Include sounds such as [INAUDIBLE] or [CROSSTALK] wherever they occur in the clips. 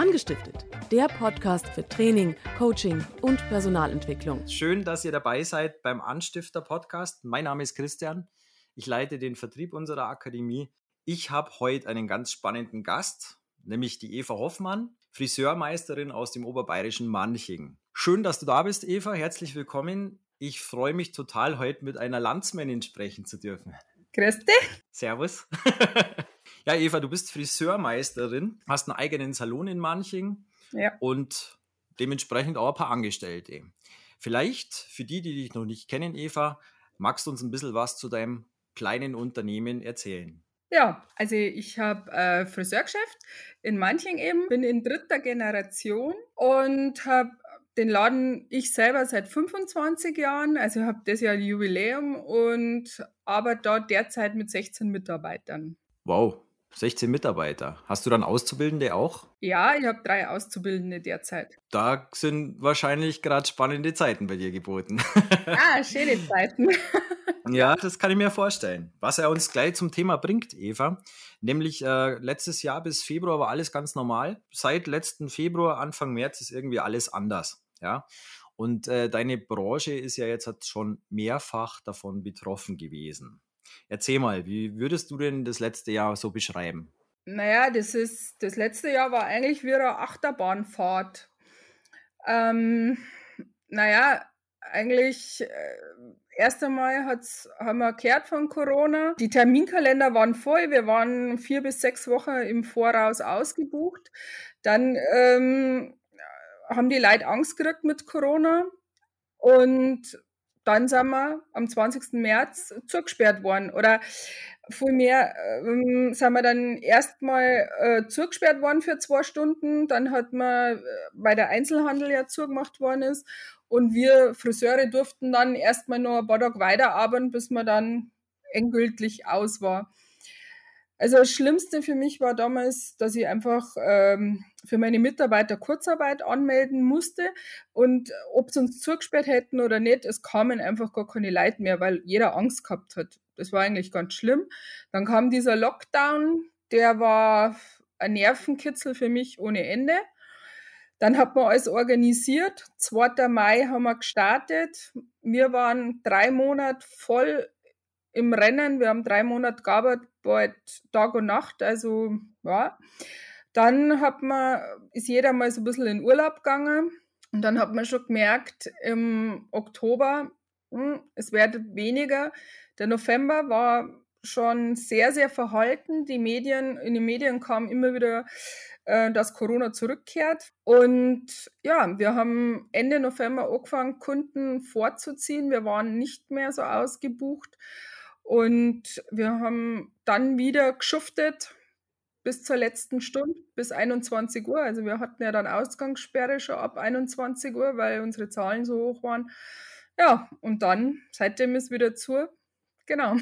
Angestiftet, der Podcast für Training, Coaching und Personalentwicklung. Schön, dass ihr dabei seid beim Anstifter Podcast. Mein Name ist Christian. Ich leite den Vertrieb unserer Akademie. Ich habe heute einen ganz spannenden Gast, nämlich die Eva Hoffmann, Friseurmeisterin aus dem oberbayerischen Manching. Schön, dass du da bist, Eva. Herzlich willkommen. Ich freue mich total, heute mit einer Landsmännin sprechen zu dürfen. Grüß dich. Servus. [LAUGHS] ja, Eva, du bist Friseurmeisterin, hast einen eigenen Salon in Manching ja. und dementsprechend auch ein paar Angestellte. Vielleicht für die, die dich noch nicht kennen, Eva, magst du uns ein bisschen was zu deinem kleinen Unternehmen erzählen? Ja, also ich habe ein Friseurgeschäft in Manching eben, bin in dritter Generation und habe den Laden ich selber seit 25 Jahren, also habe das Jahr Jubiläum und arbeite dort derzeit mit 16 Mitarbeitern. Wow, 16 Mitarbeiter. Hast du dann Auszubildende auch? Ja, ich habe drei Auszubildende derzeit. Da sind wahrscheinlich gerade spannende Zeiten bei dir geboten. [LAUGHS] Ah, schöne Zeiten. [LAUGHS] ja, das kann ich mir vorstellen. Was er uns gleich zum Thema bringt, Eva, nämlich äh, letztes Jahr bis Februar war alles ganz normal. Seit letzten Februar, Anfang März ist irgendwie alles anders. Ja. Und äh, deine Branche ist ja jetzt schon mehrfach davon betroffen gewesen. Erzähl mal, wie würdest du denn das letzte Jahr so beschreiben? Naja, das ist, das letzte Jahr war eigentlich wie eine Achterbahnfahrt. Ähm, naja, eigentlich äh, erst einmal hat's, haben wir gehört von Corona. Die Terminkalender waren voll. Wir waren vier bis sechs Wochen im Voraus ausgebucht. Dann ähm, haben die Leute Angst gekriegt mit Corona. Und dann sind wir am 20. März zugesperrt worden. Oder vielmehr ähm, sind wir dann erstmal äh, zugesperrt worden für zwei Stunden. Dann hat man, äh, weil der Einzelhandel ja zugemacht worden ist. Und wir Friseure durften dann erstmal noch ein paar Tage weiterarbeiten, bis man dann endgültig aus war. Also das Schlimmste für mich war damals, dass ich einfach ähm, für meine Mitarbeiter Kurzarbeit anmelden musste und ob sie uns zugesperrt hätten oder nicht, es kamen einfach gar keine Leute mehr, weil jeder Angst gehabt hat. Das war eigentlich ganz schlimm. Dann kam dieser Lockdown, der war ein Nervenkitzel für mich ohne Ende. Dann hat man alles organisiert. 2. Mai haben wir gestartet. Wir waren drei Monate voll im Rennen. Wir haben drei Monate gearbeitet, Tag und Nacht. Also, ja. Dann hat man, ist jeder mal so ein bisschen in Urlaub gegangen. Und dann hat man schon gemerkt, im Oktober, hm, es wird weniger. Der November war schon sehr, sehr verhalten. Die Medien, in den Medien kam immer wieder, äh, dass Corona zurückkehrt. Und ja, wir haben Ende November angefangen, Kunden vorzuziehen. Wir waren nicht mehr so ausgebucht. Und wir haben dann wieder geschuftet bis zur letzten Stunde, bis 21 Uhr. Also wir hatten ja dann Ausgangssperre schon ab 21 Uhr, weil unsere Zahlen so hoch waren. Ja, und dann, seitdem ist wieder zu. Genau.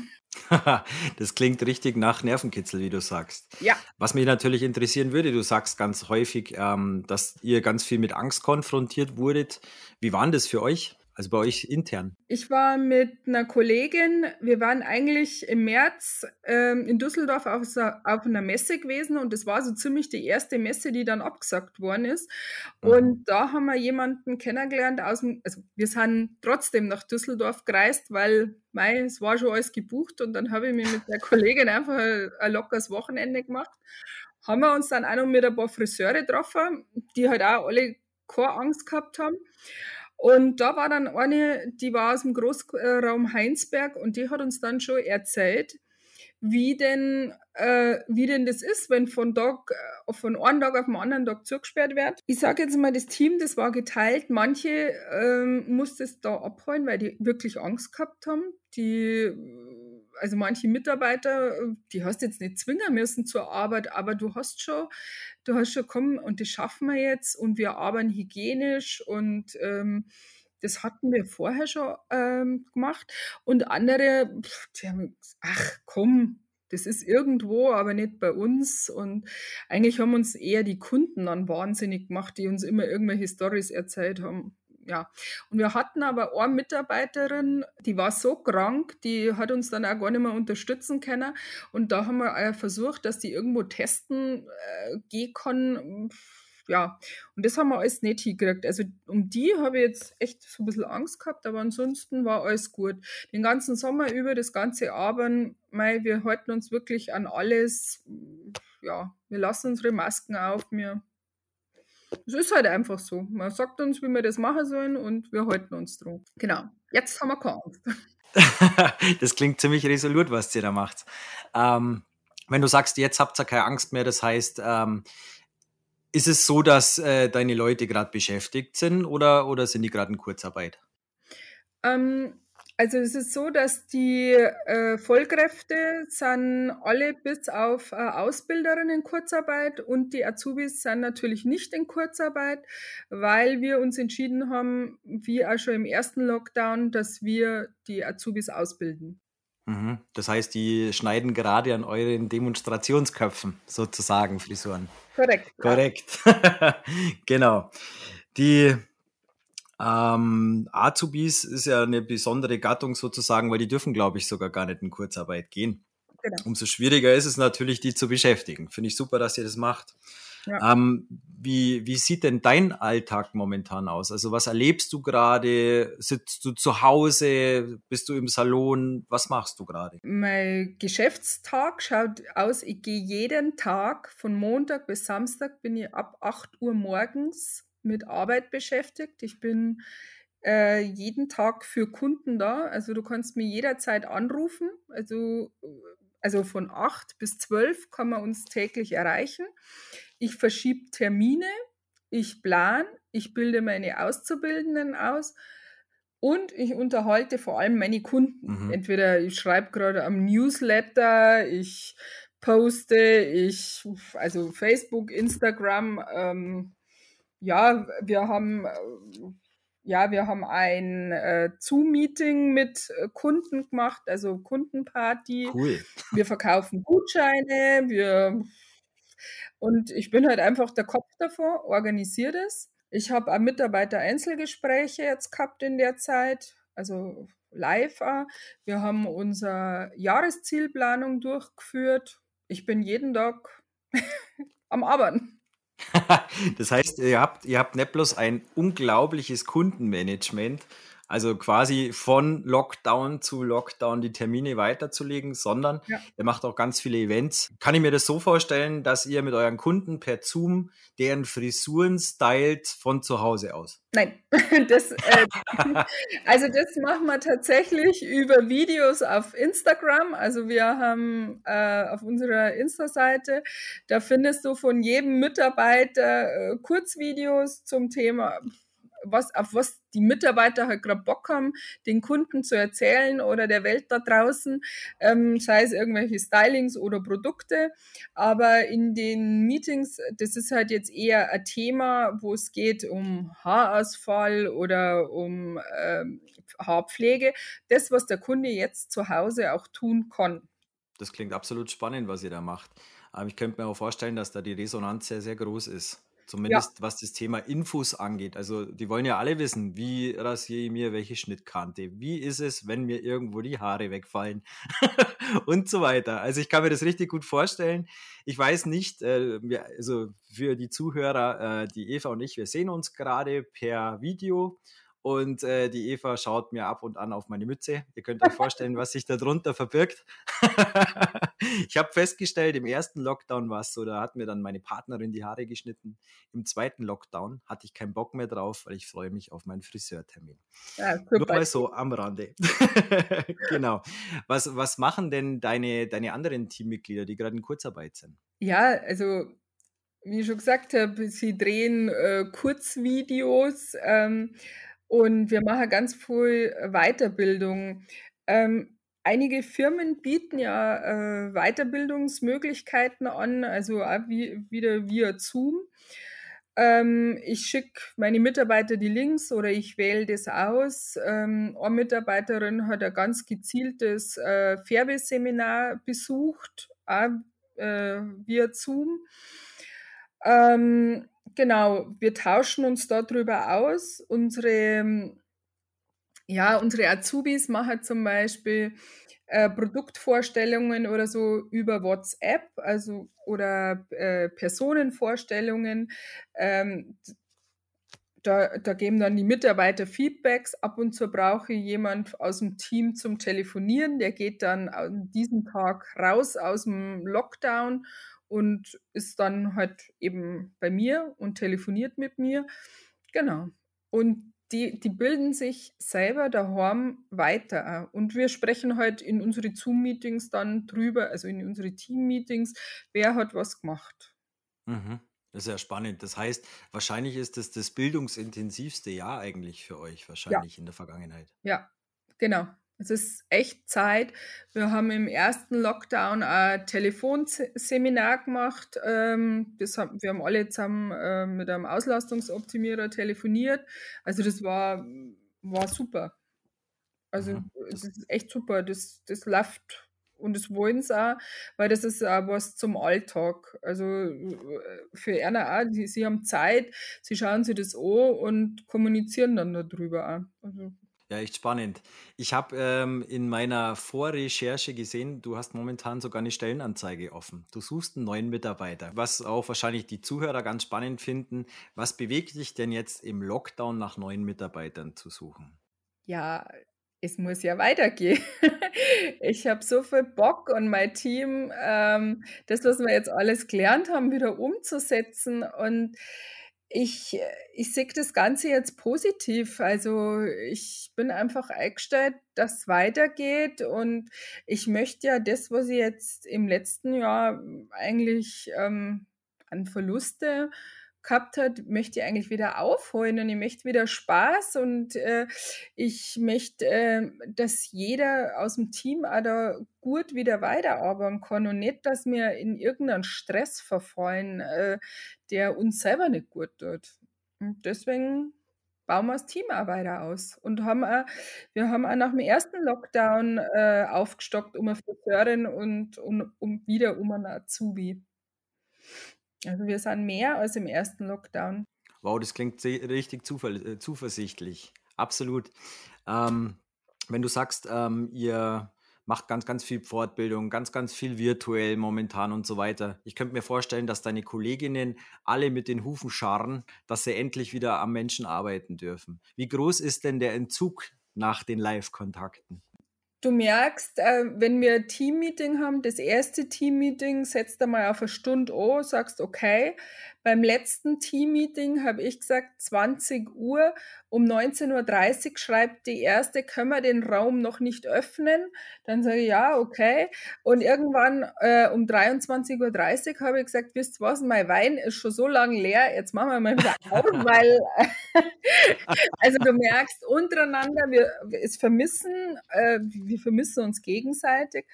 [LAUGHS] das klingt richtig nach Nervenkitzel, wie du sagst. Ja. Was mich natürlich interessieren würde, du sagst ganz häufig, ähm, dass ihr ganz viel mit Angst konfrontiert wurdet. Wie war das für euch? Also bei euch intern? Ich war mit einer Kollegin, wir waren eigentlich im März ähm, in Düsseldorf auf, auf, einer Messe gewesen und das war so ziemlich die erste Messe, die dann abgesagt worden ist. Mhm. Und da haben wir jemanden kennengelernt aus dem, also wir sind trotzdem nach Düsseldorf gereist, weil mei, es war schon alles gebucht und dann habe ich mir mit der Kollegin einfach ein, ein lockeres Wochenende gemacht. Haben wir uns dann auch noch mit ein paar Friseure getroffen, die halt auch alle keine Angst gehabt haben. Und da war dann eine, die war aus dem Großraum Heinsberg und die hat uns dann schon erzählt, wie denn, äh, wie denn das ist, wenn von, Tag, äh, von einem Tag auf den anderen Tag zugesperrt wird. Ich sage jetzt mal, das Team, das war geteilt. Manche ähm, musste es da abholen, weil die wirklich Angst gehabt haben. Die also manche Mitarbeiter, die hast jetzt nicht zwingen müssen zur Arbeit, aber du hast schon, du hast schon kommen und das schaffen wir jetzt und wir arbeiten hygienisch und ähm, das hatten wir vorher schon ähm, gemacht. Und andere, die haben gesagt, ach komm, das ist irgendwo, aber nicht bei uns. Und eigentlich haben uns eher die Kunden dann wahnsinnig gemacht, die uns immer irgendwelche Stories erzählt haben ja. Und wir hatten aber eine Mitarbeiterin, die war so krank, die hat uns dann auch gar nicht mehr unterstützen können. Und da haben wir versucht, dass die irgendwo testen äh, gehen kann. ja, und das haben wir alles nicht hingekriegt. Also um die habe ich jetzt echt so ein bisschen Angst gehabt, aber ansonsten war alles gut. Den ganzen Sommer über, das ganze Abend, mei, wir halten uns wirklich an alles, ja, wir lassen unsere Masken auf, wir es ist halt einfach so. Man sagt uns, wie wir das machen sollen und wir halten uns dran. Genau. Jetzt haben wir keine Angst. [LAUGHS] das klingt ziemlich resolut, was ihr da macht. Ähm, wenn du sagst, jetzt habt ihr keine Angst mehr, das heißt, ähm, ist es so, dass äh, deine Leute gerade beschäftigt sind oder, oder sind die gerade in Kurzarbeit? Ähm, also es ist so, dass die äh, Vollkräfte sind alle bis auf äh, Ausbilderinnen in Kurzarbeit und die Azubis sind natürlich nicht in Kurzarbeit, weil wir uns entschieden haben, wie auch schon im ersten Lockdown, dass wir die Azubis ausbilden. Mhm. Das heißt, die schneiden gerade an euren Demonstrationsköpfen sozusagen Frisuren. Korrekt. Korrekt. [LAUGHS] genau. Die ähm, Azubis ist ja eine besondere Gattung sozusagen, weil die dürfen, glaube ich, sogar gar nicht in Kurzarbeit gehen. Genau. Umso schwieriger ist es natürlich, die zu beschäftigen. Finde ich super, dass ihr das macht. Ja. Ähm, wie, wie sieht denn dein Alltag momentan aus? Also was erlebst du gerade? Sitzt du zu Hause? Bist du im Salon? Was machst du gerade? Mein Geschäftstag schaut aus, ich gehe jeden Tag von Montag bis Samstag bin ich ab 8 Uhr morgens mit Arbeit beschäftigt. Ich bin äh, jeden Tag für Kunden da. Also du kannst mir jederzeit anrufen. Also, also von 8 bis 12 kann man uns täglich erreichen. Ich verschiebe Termine, ich plan, ich bilde meine Auszubildenden aus und ich unterhalte vor allem meine Kunden. Mhm. Entweder ich schreibe gerade am Newsletter, ich poste, ich, also Facebook, Instagram, ähm, ja, wir haben äh, ja, wir haben ein äh, Zoom-Meeting mit äh, Kunden gemacht, also Kundenparty. Cool. Wir verkaufen Gutscheine, wir und ich bin halt einfach der Kopf davor, organisiere das. Ich habe auch Mitarbeiter-Einzelgespräche jetzt gehabt in der Zeit, also live. Auch. Wir haben unsere Jahreszielplanung durchgeführt. Ich bin jeden Tag [LAUGHS] am Arbeiten. [LAUGHS] das heißt, ihr habt, ihr habt nicht bloß ein unglaubliches Kundenmanagement, also quasi von Lockdown zu Lockdown die Termine weiterzulegen, sondern ja. ihr macht auch ganz viele Events. Kann ich mir das so vorstellen, dass ihr mit euren Kunden per Zoom deren Frisuren stylt von zu Hause aus? Nein, [LAUGHS] das, äh, [LAUGHS] also das machen wir tatsächlich über Videos auf Instagram. Also wir haben äh, auf unserer Insta-Seite, da findest du von jedem Mitarbeiter äh, Kurzvideos zum Thema was, auf was die Mitarbeiter halt gerade Bock haben, den Kunden zu erzählen oder der Welt da draußen, ähm, sei es irgendwelche Stylings oder Produkte. Aber in den Meetings, das ist halt jetzt eher ein Thema, wo es geht um Haarausfall oder um ähm, Haarpflege. Das, was der Kunde jetzt zu Hause auch tun kann. Das klingt absolut spannend, was ihr da macht. Aber ich könnte mir auch vorstellen, dass da die Resonanz sehr, sehr groß ist. Zumindest ja. was das Thema Infos angeht. Also die wollen ja alle wissen, wie rasiere ich mir welche Schnittkante? Wie ist es, wenn mir irgendwo die Haare wegfallen? [LAUGHS] und so weiter. Also ich kann mir das richtig gut vorstellen. Ich weiß nicht, äh, also für die Zuhörer, äh, die Eva und ich, wir sehen uns gerade per Video und äh, die Eva schaut mir ab und an auf meine Mütze. Ihr könnt euch vorstellen, was sich darunter verbirgt. ich habe festgestellt, im ersten Lockdown war es so, da hat mir dann meine Partnerin die Haare geschnitten. Im zweiten Lockdown hatte ich keinen Bock mehr drauf, weil ich freue mich auf meinen Friseurtermin. Ja, Nur mal so am Rande. [LAUGHS] genau. Was, was machen denn deine, deine anderen Teammitglieder, die gerade in Kurzarbeit sind? Ja, also wie ich schon gesagt habe, sie drehen äh, Kurzvideos. Ähm, und wir machen ganz viel Weiterbildung. Ähm, einige Firmen bieten ja äh, Weiterbildungsmöglichkeiten an, also wie, wieder via Zoom. Ähm, ich schicke meine Mitarbeiter die Links oder ich wähle das aus. Ähm, eine Mitarbeiterin hat ein ganz gezieltes äh, Färbeseminar besucht, auch äh, via Zoom. Ähm, Genau, wir tauschen uns darüber aus. Unsere, ja, unsere Azubis machen zum Beispiel äh, Produktvorstellungen oder so über WhatsApp, also oder äh, Personenvorstellungen. Ähm, da, da, geben dann die Mitarbeiter Feedbacks. Ab und zu brauche ich jemand aus dem Team zum Telefonieren. Der geht dann an diesem Tag raus aus dem Lockdown und ist dann halt eben bei mir und telefoniert mit mir. Genau. Und die, die bilden sich selber daheim weiter. Und wir sprechen halt in unsere Zoom-Meetings dann drüber, also in unsere Team-Meetings, wer hat was gemacht. Mhm. Das ist ja spannend. Das heißt, wahrscheinlich ist das das bildungsintensivste Jahr eigentlich für euch, Ja, wahrscheinlich in der Vergangenheit. ja, genau. Es ist echt Zeit. Wir haben im ersten Lockdown ein Telefonseminar gemacht. Ähm, das haben, wir haben alle zusammen äh, mit einem Auslastungsoptimierer telefoniert. Also das war, war super. Also Mhm. es ist echt super. Das, das läuft und das wollen sie auch, weil das ist auch was zum Alltag. Also äh, für Erna auch, sie, sie haben Zeit, sie schauen sich das an und kommunizieren dann darüber auch. Also ja, echt spannend. Ich habe ähm, in meiner Vorrecherche gesehen, du hast momentan sogar eine Stellenanzeige offen. Du suchst einen neuen Mitarbeiter, was auch wahrscheinlich die Zuhörer ganz spannend finden. Was bewegt dich denn jetzt im Lockdown nach neuen Mitarbeitern zu suchen? Ja, es muss ja weitergehen. [LAUGHS] ich habe so viel Bock und mein Team, ähm, das, was wir jetzt alles gelernt haben, wieder umzusetzen und ich, äh, ich sehe das Ganze jetzt positiv. Also ich bin einfach eingestellt, dass es weitergeht und ich möchte ja das, was ich jetzt im letzten Jahr eigentlich ähm, an Verluste gehabt hat, möchte ich eigentlich wieder aufholen und ich möchte wieder Spaß und äh, ich möchte, äh, dass jeder aus dem Team auch da gut wieder weiterarbeiten kann und nicht, dass wir in irgendeinen Stress verfallen, äh, der uns selber nicht gut tut. Und deswegen bauen wir das Team auch weiter aus und haben auch, wir haben auch nach dem ersten Lockdown äh, aufgestockt um eine Friseurin und um, um wieder um einen Azubi. Also wir sind mehr als im ersten Lockdown. Wow, das klingt richtig äh, zuversichtlich. Absolut. Ähm, wenn du sagst, ähm, ihr macht ganz, ganz viel Fortbildung, ganz, ganz viel virtuell momentan und so weiter. Ich könnte mir vorstellen, dass deine Kolleginnen alle mit den Hufen scharren, dass sie endlich wieder am Menschen arbeiten dürfen. Wie groß ist denn der Entzug nach den Live-Kontakten? Du merkst, äh, wenn wir ein Teammeeting haben, das erste Teammeeting setzt einmal auf eine Stunde an, sagst okay. Beim letzten Teammeeting habe ich gesagt 20 Uhr. Um 19.30 Uhr schreibt die erste, können wir den Raum noch nicht öffnen? Dann sage ich ja, okay. Und irgendwann äh, um 23.30 Uhr habe ich gesagt, wisst was, mein Wein ist schon so lange leer, jetzt machen wir mal wieder auf, [LAUGHS] weil [LAUGHS] also du merkst untereinander, wir es vermissen, äh, wir vermissen uns gegenseitig.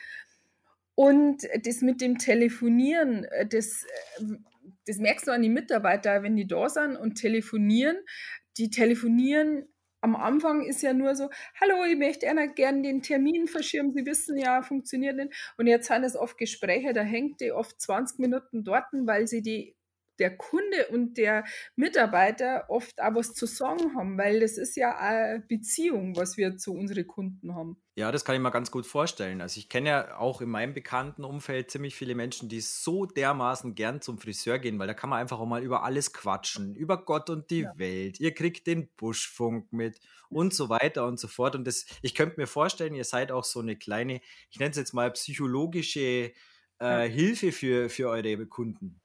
Und das mit dem Telefonieren, äh, das, äh, das merkst du an die Mitarbeiter, wenn die da sind und telefonieren. Die telefonieren am Anfang ist ja nur so, hallo, ich möchte gerne den Termin verschirmen, Sie wissen ja, funktioniert nicht. Und jetzt sind es oft Gespräche, da hängt die oft 20 Minuten dort, weil sie die der Kunde und der Mitarbeiter oft auch was zu sagen haben, weil das ist ja eine Beziehung, was wir zu unseren Kunden haben. Ja, das kann ich mir ganz gut vorstellen. Also ich kenne ja auch in meinem bekannten Umfeld ziemlich viele Menschen, die so dermaßen gern zum Friseur gehen, weil da kann man einfach auch mal über alles quatschen, über Gott und die ja. Welt. Ihr kriegt den Buschfunk mit und so weiter und so fort. Und das, ich könnte mir vorstellen, ihr seid auch so eine kleine, ich nenne es jetzt mal psychologische äh, ja. Hilfe für, für eure Kunden.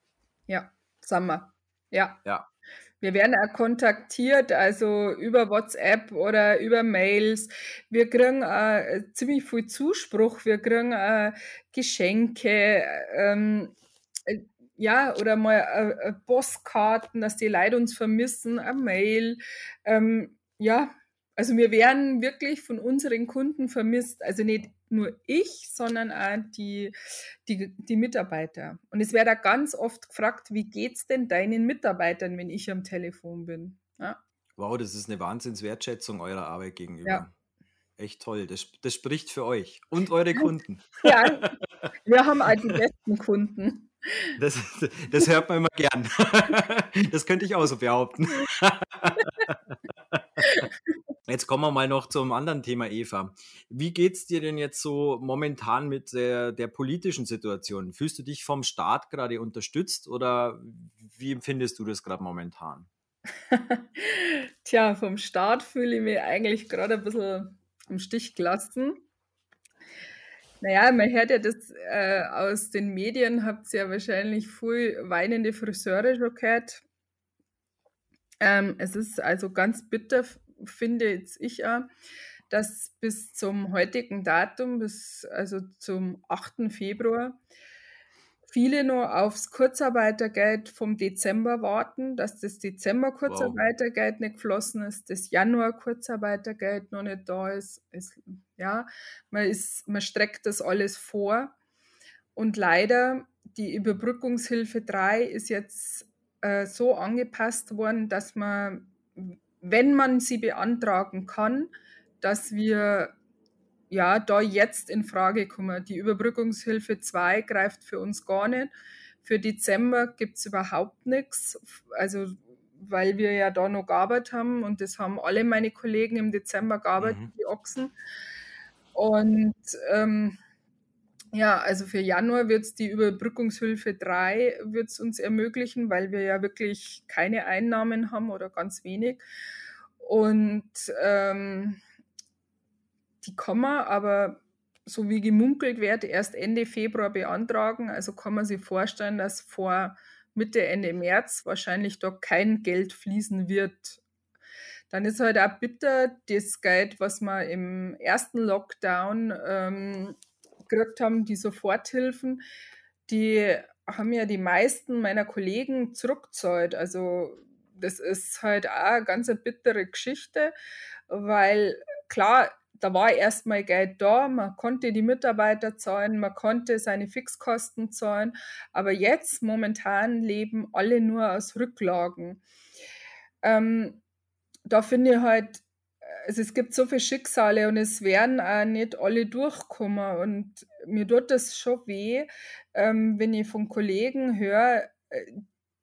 Ja, sagen wir. Ja. Ja. Wir werden auch kontaktiert, also über WhatsApp oder über Mails. Wir kriegen äh, ziemlich viel Zuspruch. Wir kriegen äh, Geschenke, ähm, äh, ja, oder mal äh, äh, Postkarten, dass die Leute uns vermissen, eine Mail. Ähm, ja, also wir werden wirklich von unseren Kunden vermisst. Also nicht nur ich, sondern auch die, die, die Mitarbeiter. Und es wird da ganz oft gefragt, wie geht es denn deinen Mitarbeitern, wenn ich am Telefon bin? Ja. Wow, das ist eine Wahnsinnswertschätzung eurer Arbeit gegenüber. Ja. Echt toll. Das, das spricht für euch und eure Kunden. Ja, wir haben auch die besten Kunden. Das, das hört man immer gern. Das könnte ich auch so behaupten. [LAUGHS] Jetzt kommen wir mal noch zum anderen Thema, Eva. Wie geht es dir denn jetzt so momentan mit der, der politischen Situation? Fühlst du dich vom Staat gerade unterstützt oder wie empfindest du das gerade momentan? [LAUGHS] Tja, vom Staat fühle ich mich eigentlich gerade ein bisschen im Stich gelassen. Naja, man hört ja das äh, aus den Medien, habt ihr ja wahrscheinlich viel weinende Friseure schon gehört. Ähm, es ist also ganz bitter finde jetzt ich auch, dass bis zum heutigen Datum, bis also zum 8. Februar, viele nur aufs Kurzarbeitergeld vom Dezember warten, dass das Dezember Kurzarbeitergeld wow. nicht geflossen ist, das Januar Kurzarbeitergeld noch nicht da ist. Es, ja, man, ist, man streckt das alles vor. Und leider, die Überbrückungshilfe 3 ist jetzt äh, so angepasst worden, dass man wenn man sie beantragen kann, dass wir ja da jetzt in Frage kommen. Die Überbrückungshilfe 2 greift für uns gar nicht. Für Dezember gibt es überhaupt nichts. Also weil wir ja da noch gearbeitet haben und das haben alle meine Kollegen im Dezember gearbeitet, mhm. die Ochsen. Und ähm, ja, also für Januar wird es die Überbrückungshilfe 3 wird's uns ermöglichen, weil wir ja wirklich keine Einnahmen haben oder ganz wenig. Und ähm, die kann man aber, so wie gemunkelt wird, erst Ende Februar beantragen. Also kann man sich vorstellen, dass vor Mitte, Ende März wahrscheinlich da kein Geld fließen wird. Dann ist halt auch bitter, das Geld, was wir im ersten Lockdown ähm, gekriegt haben, die Soforthilfen, die haben ja die meisten meiner Kollegen zurückgezahlt. Also das ist halt auch eine ganz bittere Geschichte, weil klar, da war erstmal Geld da, man konnte die Mitarbeiter zahlen, man konnte seine Fixkosten zahlen, aber jetzt momentan leben alle nur aus Rücklagen. Ähm, da finde ich halt, also es gibt so viele Schicksale und es werden auch nicht alle durchkommen und mir tut das schon weh, ähm, wenn ich von Kollegen höre, äh,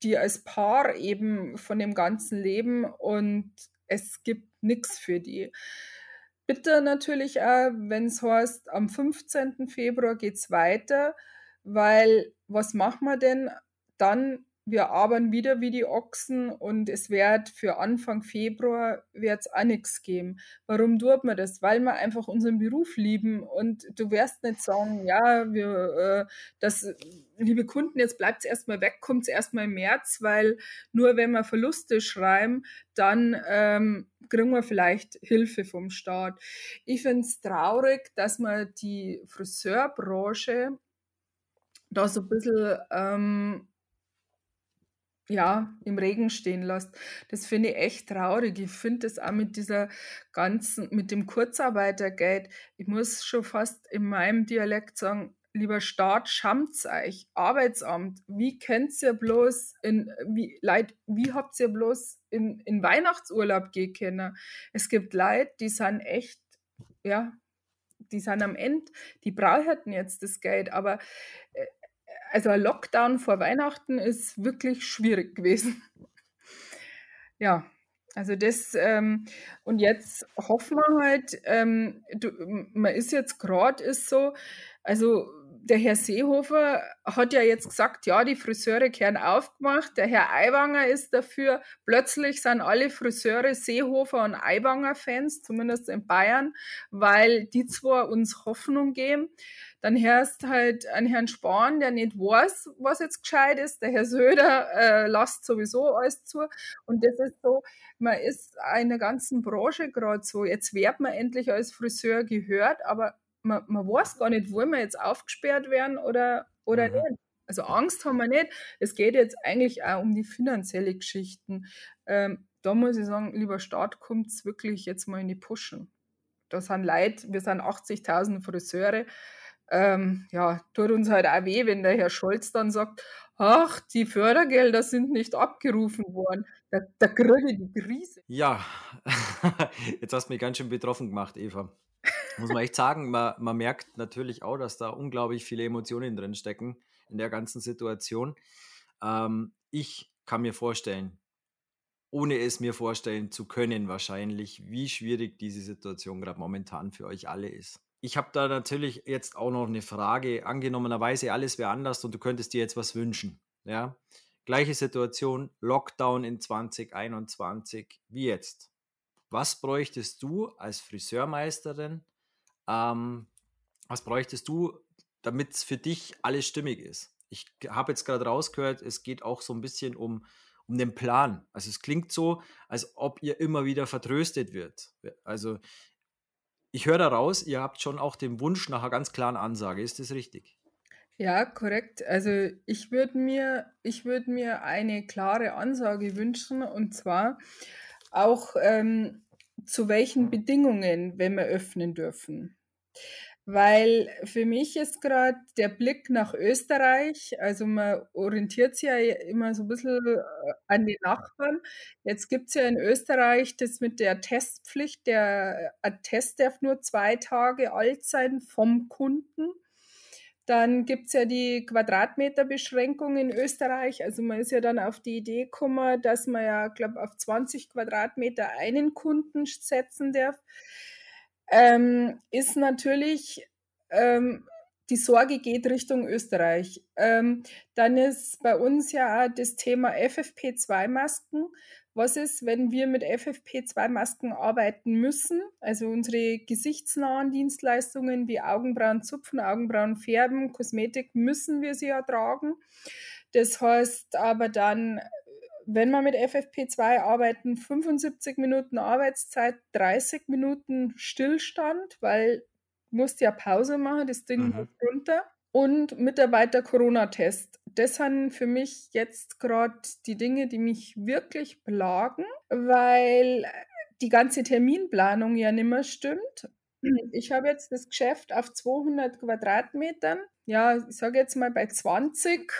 die als Paar eben von dem Ganzen leben und es gibt nichts für die. Bitte natürlich auch, wenn es heißt, am 15. Februar geht es weiter, weil was machen wir denn dann, wir arbeiten wieder wie die Ochsen und es wird für Anfang Februar wird's auch nichts geben. Warum tut man das? Weil wir einfach unseren Beruf lieben und du wirst nicht sagen, ja, wir, äh, das, liebe Kunden, jetzt bleibt es erstmal weg, kommt es erstmal im März, weil nur wenn wir Verluste schreiben, dann ähm, kriegen wir vielleicht Hilfe vom Staat. Ich finde es traurig, dass man die Friseurbranche da so ein bisschen ähm, ja, im Regen stehen lässt. Das finde ich echt traurig. Ich finde das auch mit dieser ganzen, mit dem Kurzarbeitergeld, ich muss schon fast in meinem Dialekt sagen, lieber Staat, schammt's euch, Arbeitsamt, wie könnt ihr bloß in, wie, Leid, wie habt ihr bloß in, in Weihnachtsurlaub gehen können? Es gibt Leute, die sind echt, ja, die sind am Ende, die brauchen jetzt das Geld, aber äh, also ein Lockdown vor Weihnachten ist wirklich schwierig gewesen. ja, also das, ähm, und jetzt hoffen wir halt, ähm, du, man ist jetzt gerade, ist so, also der Herr Seehofer hat ja jetzt gesagt, ja, die Friseure kehren aufgemacht. Der Herr Aiwanger ist dafür. Plötzlich sind alle Friseure Seehofer und Aiwanger-Fans, zumindest in Bayern, weil die zwar uns Hoffnung geben. Dann hörst halt einen Herrn Spahn, der nicht weiß, was jetzt gescheit ist. Der Herr Söder äh, lasst sowieso alles zu. Und das ist so, man ist in der ganzen Branche gerade so. Jetzt wird man endlich als Friseur gehört, aber man, man weiß gar nicht, wollen wir jetzt aufgesperrt werden oder, oder mhm. nicht. Also Angst haben wir nicht. Es geht jetzt eigentlich auch um die finanzielle Geschichten. Ähm, da muss ich sagen, lieber Staat, kommt es wirklich jetzt mal in die Pushen. Da sind Leute, wir sind 80.000 Friseure. Ähm, ja, tut uns halt auch weh, wenn der Herr Scholz dann sagt, ach, die Fördergelder sind nicht abgerufen worden. Da, da kriege ich die Krise. Ja, [LAUGHS] jetzt hast du mich ganz schön betroffen gemacht, Eva muss man echt sagen, man, man merkt natürlich auch, dass da unglaublich viele Emotionen drin stecken in der ganzen Situation. Ähm, ich kann mir vorstellen, ohne es mir vorstellen zu können, wahrscheinlich, wie schwierig diese Situation gerade momentan für euch alle ist. Ich habe da natürlich jetzt auch noch eine Frage. Angenommenerweise, alles wäre anders und du könntest dir jetzt was wünschen. Ja, gleiche Situation, Lockdown in 2021, wie jetzt. Was bräuchtest du als Friseurmeisterin? Ähm, was bräuchtest du, damit es für dich alles stimmig ist? Ich habe jetzt gerade rausgehört, es geht auch so ein bisschen um, um den Plan. Also es klingt so, als ob ihr immer wieder vertröstet wird. Also ich höre daraus, ihr habt schon auch den Wunsch nach einer ganz klaren Ansage. Ist das richtig? Ja, korrekt. Also ich würde mir, ich mir eine klare Ansage wünschen und zwar auch ähm, zu welchen Bedingungen, wenn wir öffnen dürfen. Weil für mich ist gerade der Blick nach Österreich, also man orientiert sich ja immer so ein bisschen äh, an die Nachbarn. Jetzt gibt es ja in Österreich das mit der Testpflicht. Der Attest darf nur zwei Tage alt sein vom Kunden. Dann gibt es ja die Quadratmeterbeschränkung in Österreich. Also man ist ja dann auf die Idee gekommen, dass man ja, glaube auf 20 Quadratmeter einen Kunden setzen darf ähm, ist natürlich, ähm, die Sorge geht Richtung Österreich. Ähm, dann ist bei uns ja das Thema FFP2-Masken. Was ist, wenn wir mit FFP2-Masken arbeiten müssen? Also unsere gesichtsnahen Dienstleistungen wie Augenbrauen zupfen, Augenbrauen färben, Kosmetik müssen wir sie ja tragen. Das heißt aber dann wenn wir mit FFP2 arbeiten, 75 Minuten Arbeitszeit, 30 Minuten Stillstand, weil du musst ja Pause machen, das Ding mhm. runter. Und Mitarbeiter-Corona-Test. Das sind für mich jetzt gerade die Dinge, die mich wirklich plagen, weil die ganze Terminplanung ja nicht mehr stimmt. Ich habe jetzt das Geschäft auf 200 Quadratmetern. Ja, ich sage jetzt mal bei 20,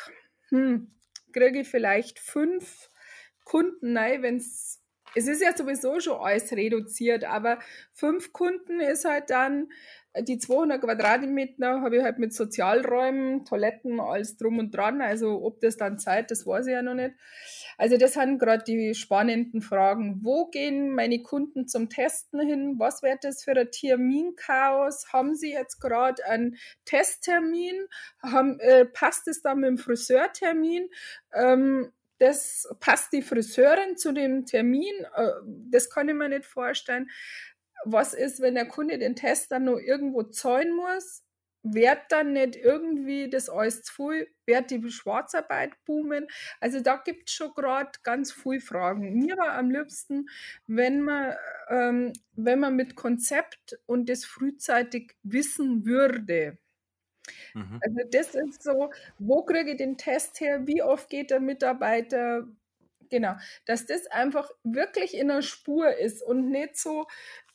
hm, kriege ich vielleicht fünf Kunden, nein, wenn es, es ist ja sowieso schon alles reduziert, aber fünf Kunden ist halt dann, äh, die 200 Quadratmeter habe ich halt mit Sozialräumen, Toiletten, alles drum und dran. Also ob das dann Zeit, das weiß ich ja noch nicht. Also das sind gerade die spannenden Fragen. Wo gehen meine Kunden zum Testen hin? Was wird das für ein Terminchaos? Haben sie jetzt gerade einen Testtermin? Haben, äh, passt es dann mit dem Friseurtermin? Ähm, das passt die Friseurin zu dem Termin, äh, das kann ich mir nicht vorstellen. Was ist, wenn der Kunde den Test dann noch irgendwo zahlen muss? Wird dann nicht irgendwie das alles zu viel? Wird die Schwarzarbeit boomen? Also da gibt es schon gerade ganz viele Fragen. Mir war am liebsten, wenn man, ähm, wenn man mit Konzept und das frühzeitig wissen würde. Mhm. Also das ist so, wo kriege ich den Test her, wie oft geht der Mitarbeiter, genau, dass das einfach wirklich in der Spur ist und nicht so,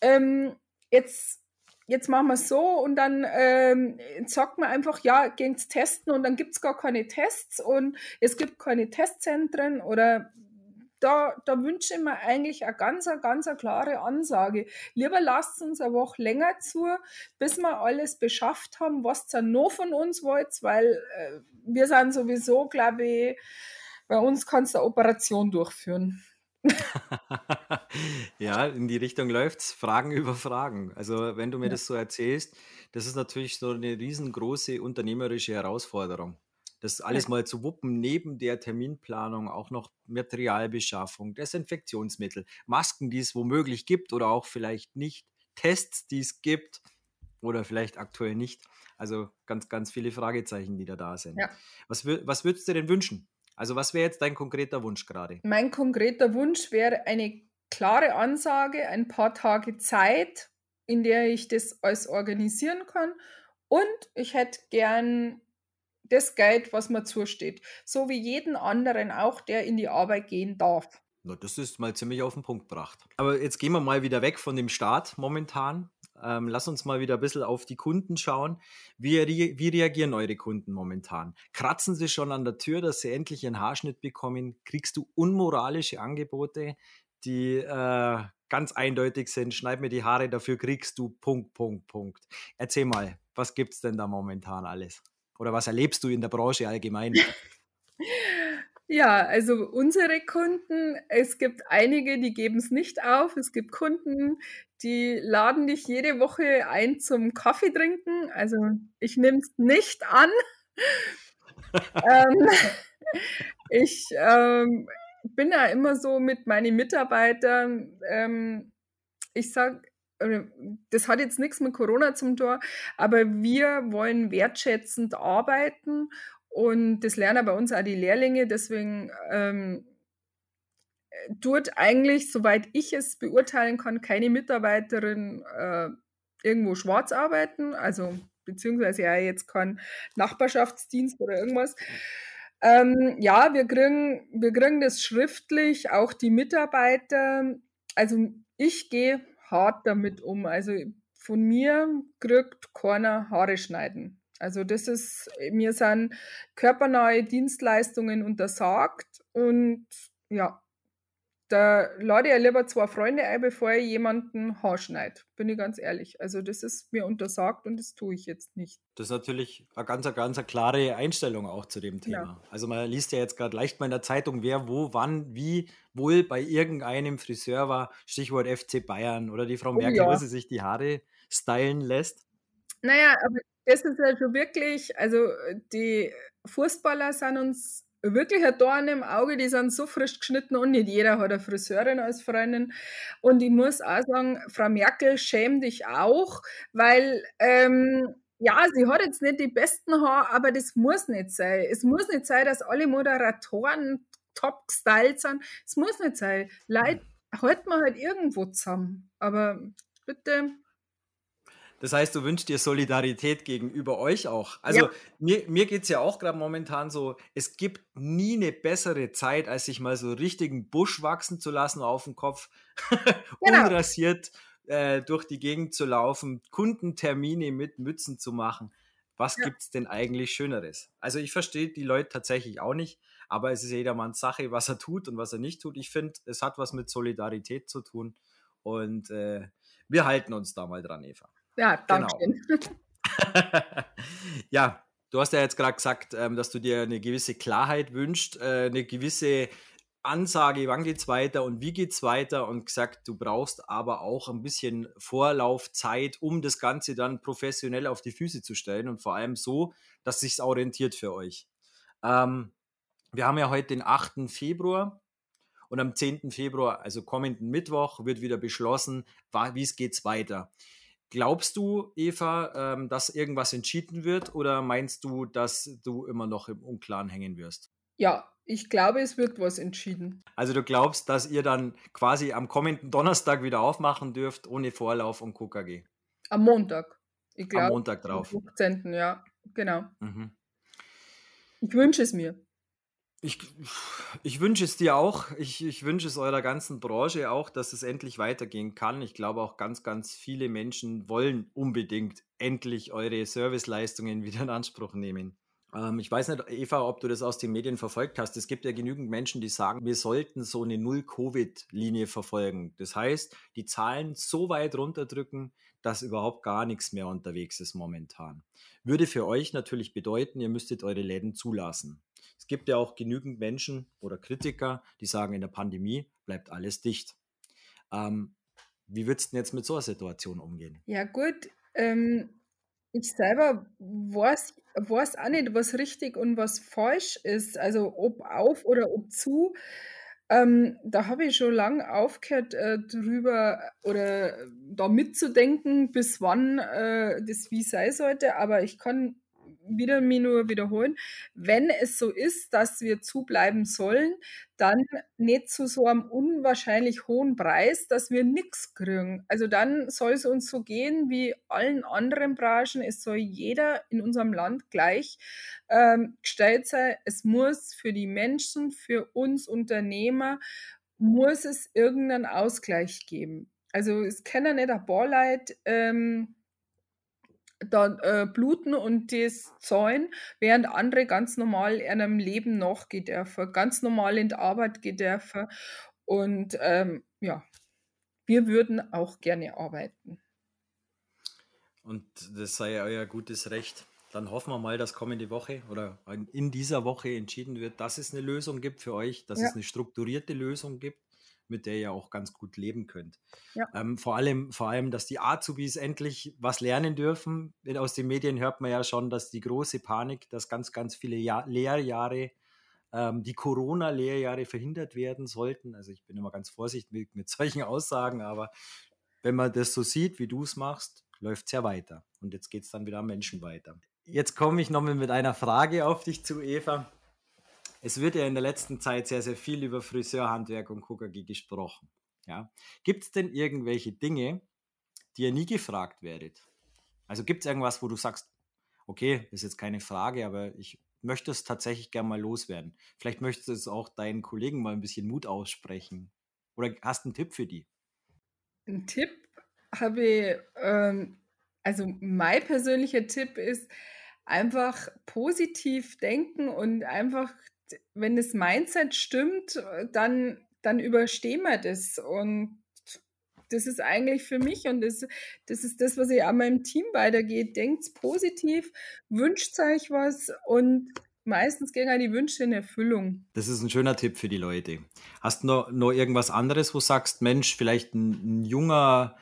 ähm, jetzt jetzt machen wir es so und dann ähm, sagt man einfach, ja, geht's testen und dann gibt es gar keine Tests und es gibt keine Testzentren oder da, da wünsche ich mir eigentlich eine ganz, eine ganz eine klare Ansage. Lieber lasst uns eine Woche länger zu, bis wir alles beschafft haben, was dann noch von uns wollt, weil äh, wir sind sowieso, glaube ich, bei uns kannst du eine Operation durchführen. [LAUGHS] ja, in die Richtung läuft's. Fragen über Fragen. Also, wenn du mir ja. das so erzählst, das ist natürlich so eine riesengroße unternehmerische Herausforderung das alles mal zu wuppen, neben der Terminplanung auch noch Materialbeschaffung, Desinfektionsmittel, Masken, die es womöglich gibt oder auch vielleicht nicht, Tests, die es gibt oder vielleicht aktuell nicht. Also ganz, ganz viele Fragezeichen, die da da sind. Ja. Was, was würdest du denn wünschen? Also was wäre jetzt dein konkreter Wunsch gerade? Mein konkreter Wunsch wäre eine klare Ansage, ein paar Tage Zeit, in der ich das alles organisieren kann. Und ich hätte gern das Geld, was mir zusteht. So wie jeden anderen auch, der in die Arbeit gehen darf. Na, das ist mal ziemlich auf den Punkt gebracht. Aber jetzt gehen wir mal wieder weg von dem Staat momentan. Ähm, lass uns mal wieder ein bisschen auf die Kunden schauen. Wie, wie reagieren eure Kunden momentan? Kratzen sie schon an der Tür, dass sie endlich einen Haarschnitt bekommen? Kriegst du unmoralische Angebote, die äh, ganz eindeutig sind? Schneid mir die Haare, dafür kriegst du Punkt, Punkt, Punkt. Erzähl mal, was gibt's denn da momentan alles? Oder was erlebst du in der Branche allgemein? Ja, also unsere Kunden, es gibt einige, die geben es nicht auf. Es gibt Kunden, die laden dich jede Woche ein zum Kaffee trinken. Also ich nehme es nicht an. [LAUGHS] ähm, ich ähm, bin ja immer so mit meinen Mitarbeitern, ähm, ich sage, das hat jetzt nichts mit Corona zum Tor, aber wir wollen wertschätzend arbeiten und das lernen bei uns auch die Lehrlinge. Deswegen ähm, tut eigentlich, soweit ich es beurteilen kann, keine Mitarbeiterin äh, irgendwo schwarz arbeiten, also beziehungsweise ja jetzt kein Nachbarschaftsdienst oder irgendwas. Ähm, ja, wir kriegen, wir kriegen das schriftlich, auch die Mitarbeiter. Also ich gehe hart damit um. Also von mir kriegt keiner Haare schneiden. Also das ist, mir sind körpernahe Dienstleistungen untersagt und ja, da lade ich lieber zwei Freunde ein, bevor ich jemanden haarschneide, bin ich ganz ehrlich. Also das ist mir untersagt und das tue ich jetzt nicht. Das ist natürlich eine ganz, ganz klare Einstellung auch zu dem Thema. Ja. Also man liest ja jetzt gerade leicht mal in der Zeitung, wer wo, wann, wie wohl bei irgendeinem Friseur war, Stichwort FC Bayern oder die Frau oh Merkel, oh, ja. wo sie sich die Haare stylen lässt. Naja, aber das ist also wirklich, also die Fußballer sind uns wirklich ein Dorn im Auge, die sind so frisch geschnitten und nicht jeder hat eine Friseurin als Freundin. Und ich muss auch sagen, Frau Merkel, schäm dich auch, weil ähm, ja, sie hat jetzt nicht die besten Haare, aber das muss nicht sein. Es muss nicht sein, dass alle Moderatoren top gestylt sind. Es muss nicht sein. Leute, halten wir halt irgendwo zusammen. Aber bitte das heißt, du wünschst dir Solidarität gegenüber euch auch. Also ja. mir, mir geht es ja auch gerade momentan so, es gibt nie eine bessere Zeit, als sich mal so richtigen Busch wachsen zu lassen auf dem Kopf, [LAUGHS] genau. unrasiert äh, durch die Gegend zu laufen, Kundentermine mit Mützen zu machen. Was ja. gibt es denn eigentlich Schöneres? Also ich verstehe die Leute tatsächlich auch nicht, aber es ist jedermanns Sache, was er tut und was er nicht tut. Ich finde, es hat was mit Solidarität zu tun und äh, wir halten uns da mal dran, Eva. Ja, danke. Genau. [LAUGHS] [LAUGHS] ja, du hast ja jetzt gerade gesagt, ähm, dass du dir eine gewisse Klarheit wünschst, äh, eine gewisse Ansage, wann geht es weiter und wie geht es weiter und gesagt, du brauchst aber auch ein bisschen Vorlaufzeit, um das Ganze dann professionell auf die Füße zu stellen und vor allem so, dass sich orientiert für euch. Ähm, wir haben ja heute den 8. Februar und am 10. Februar, also kommenden Mittwoch, wird wieder beschlossen, wie es geht weiter. Glaubst du, Eva, ähm, dass irgendwas entschieden wird oder meinst du, dass du immer noch im Unklaren hängen wirst? Ja, ich glaube, es wird was entschieden. Also du glaubst, dass ihr dann quasi am kommenden Donnerstag wieder aufmachen dürft, ohne Vorlauf und KKG? Am Montag. Ich glaube, am Montag drauf. Am 15. Ja, genau. Mhm. Ich wünsche es mir. Ich, ich wünsche es dir auch. Ich, ich wünsche es eurer ganzen Branche auch, dass es endlich weitergehen kann. Ich glaube auch ganz, ganz viele Menschen wollen unbedingt endlich eure Serviceleistungen [LAUGHS] wieder in Anspruch nehmen. Ähm, ich weiß nicht, Eva, ob du das aus den Medien verfolgt hast. Es gibt ja genügend Menschen, die sagen, wir sollten so eine Null-Covid-Linie verfolgen. Das heißt, die Zahlen so weit runterdrücken, dass überhaupt gar nichts mehr unterwegs ist momentan. Würde für euch natürlich bedeuten, ihr müsstet eure Läden zulassen. Es gibt ja auch genügend Menschen oder Kritiker, die sagen, in der Pandemie bleibt alles dicht. Ähm, wie würdest du jetzt mit so einer Situation umgehen? Ja, gut. Ähm, ich selber weiß, weiß auch nicht, was richtig und was falsch ist. Also ob auf oder ob zu. Ähm, da habe ich schon lange aufgehört, äh, drüber oder da mitzudenken, bis wann äh, das wie sein sollte. Aber ich kann wieder mir nur wiederholen, wenn es so ist, dass wir zubleiben sollen, dann nicht zu so einem unwahrscheinlich hohen Preis, dass wir nichts kriegen. Also dann soll es uns so gehen wie allen anderen Branchen. Es soll jeder in unserem Land gleich ähm, gestellt sein. Es muss für die Menschen, für uns Unternehmer, muss es irgendeinen Ausgleich geben. Also es kann ja nicht ein Barleid ähm, da äh, bluten und das zahlen, während andere ganz normal in einem Leben nachgehen dürfen, ganz normal in die Arbeit gehen dürfen. Und ähm, ja, wir würden auch gerne arbeiten. Und das sei euer gutes Recht. Dann hoffen wir mal, dass kommende Woche oder in dieser Woche entschieden wird, dass es eine Lösung gibt für euch, dass ja. es eine strukturierte Lösung gibt, mit der ihr auch ganz gut leben könnt. Ja. Ähm, vor, allem, vor allem, dass die Azubis endlich was lernen dürfen. Aus den Medien hört man ja schon, dass die große Panik, dass ganz, ganz viele Jahr Lehrjahre, ähm, die Corona-Lehrjahre verhindert werden sollten. Also ich bin immer ganz vorsichtig mit, mit solchen Aussagen, aber wenn man das so sieht, wie du es machst, läuft es ja weiter. Und jetzt geht es dann wieder am Menschen weiter. Jetzt komme ich nochmal mit einer Frage auf dich zu, Eva. Es wird ja in der letzten Zeit sehr, sehr viel über Friseurhandwerk und KKG gesprochen. Ja? Gibt es denn irgendwelche Dinge, die ihr nie gefragt werdet? Also gibt es irgendwas, wo du sagst, okay, ist jetzt keine Frage, aber ich möchte es tatsächlich gerne mal loswerden. Vielleicht möchtest du es auch deinen Kollegen mal ein bisschen Mut aussprechen. Oder hast du einen Tipp für die? Ein Tipp habe ich, ähm, also mein persönlicher Tipp ist, einfach positiv denken und einfach, wenn das Mindset stimmt, dann, dann überstehen wir das. Und das ist eigentlich für mich und das, das ist das, was ich an meinem Team weitergeht. Denkt positiv, wünscht euch was und meistens gehen die Wünsche in Erfüllung. Das ist ein schöner Tipp für die Leute. Hast du noch, noch irgendwas anderes, wo du sagst, Mensch, vielleicht ein, ein junger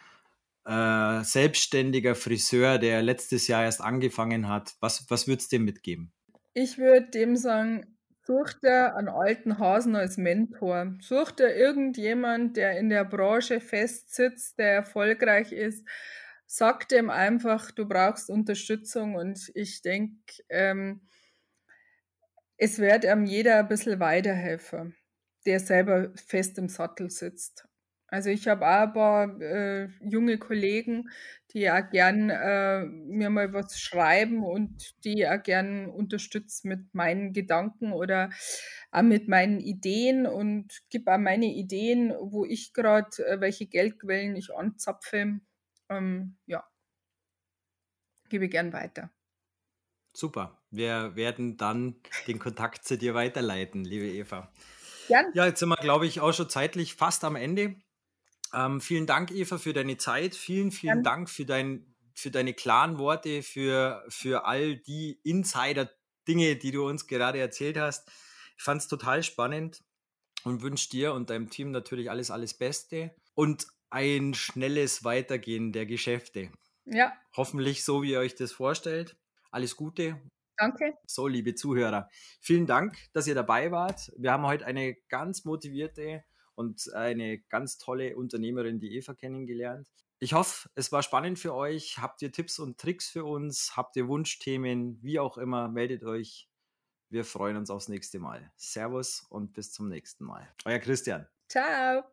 äh, selbstständiger Friseur, der letztes Jahr erst angefangen hat, was, was würdest du dem mitgeben? Ich würde dem sagen, such dir einen alten Hasen als Mentor. Such dir irgendjemand, der in der Branche festsitzt, der erfolgreich ist. Sag dem einfach, du brauchst Unterstützung und ich denke, ähm, es wird einem jeder ein bisschen weiterhelfen, der selber fest im Sattel sitzt. Also ich habe paar äh, junge Kollegen, die auch gern äh, mir mal was schreiben und die auch gern unterstützen mit meinen Gedanken oder auch mit meinen Ideen und gebe auch meine Ideen, wo ich gerade, äh, welche Geldquellen ich anzapfe. Ähm, ja, gebe gern weiter. Super. Wir werden dann den Kontakt zu dir weiterleiten, liebe Eva. Gern. Ja, jetzt sind wir, glaube ich, auch schon zeitlich fast am Ende. Ähm, vielen Dank, Eva, für deine Zeit. Vielen, vielen ja. Dank für, dein, für deine klaren Worte, für, für all die Insider-Dinge, die du uns gerade erzählt hast. Ich fand es total spannend und wünsche dir und deinem Team natürlich alles, alles Beste und ein schnelles Weitergehen der Geschäfte. Ja. Hoffentlich so, wie ihr euch das vorstellt. Alles Gute. Danke. So, liebe Zuhörer, vielen Dank, dass ihr dabei wart. Wir haben heute eine ganz motivierte und eine ganz tolle Unternehmerin, die Eva, kennengelernt. Ich hoffe, es war spannend für euch. Habt ihr Tipps und Tricks für uns? Habt ihr Wunschthemen? Wie auch immer, meldet euch. Wir freuen uns aufs nächste Mal. Servus und bis zum nächsten Mal. Euer Christian. Ciao.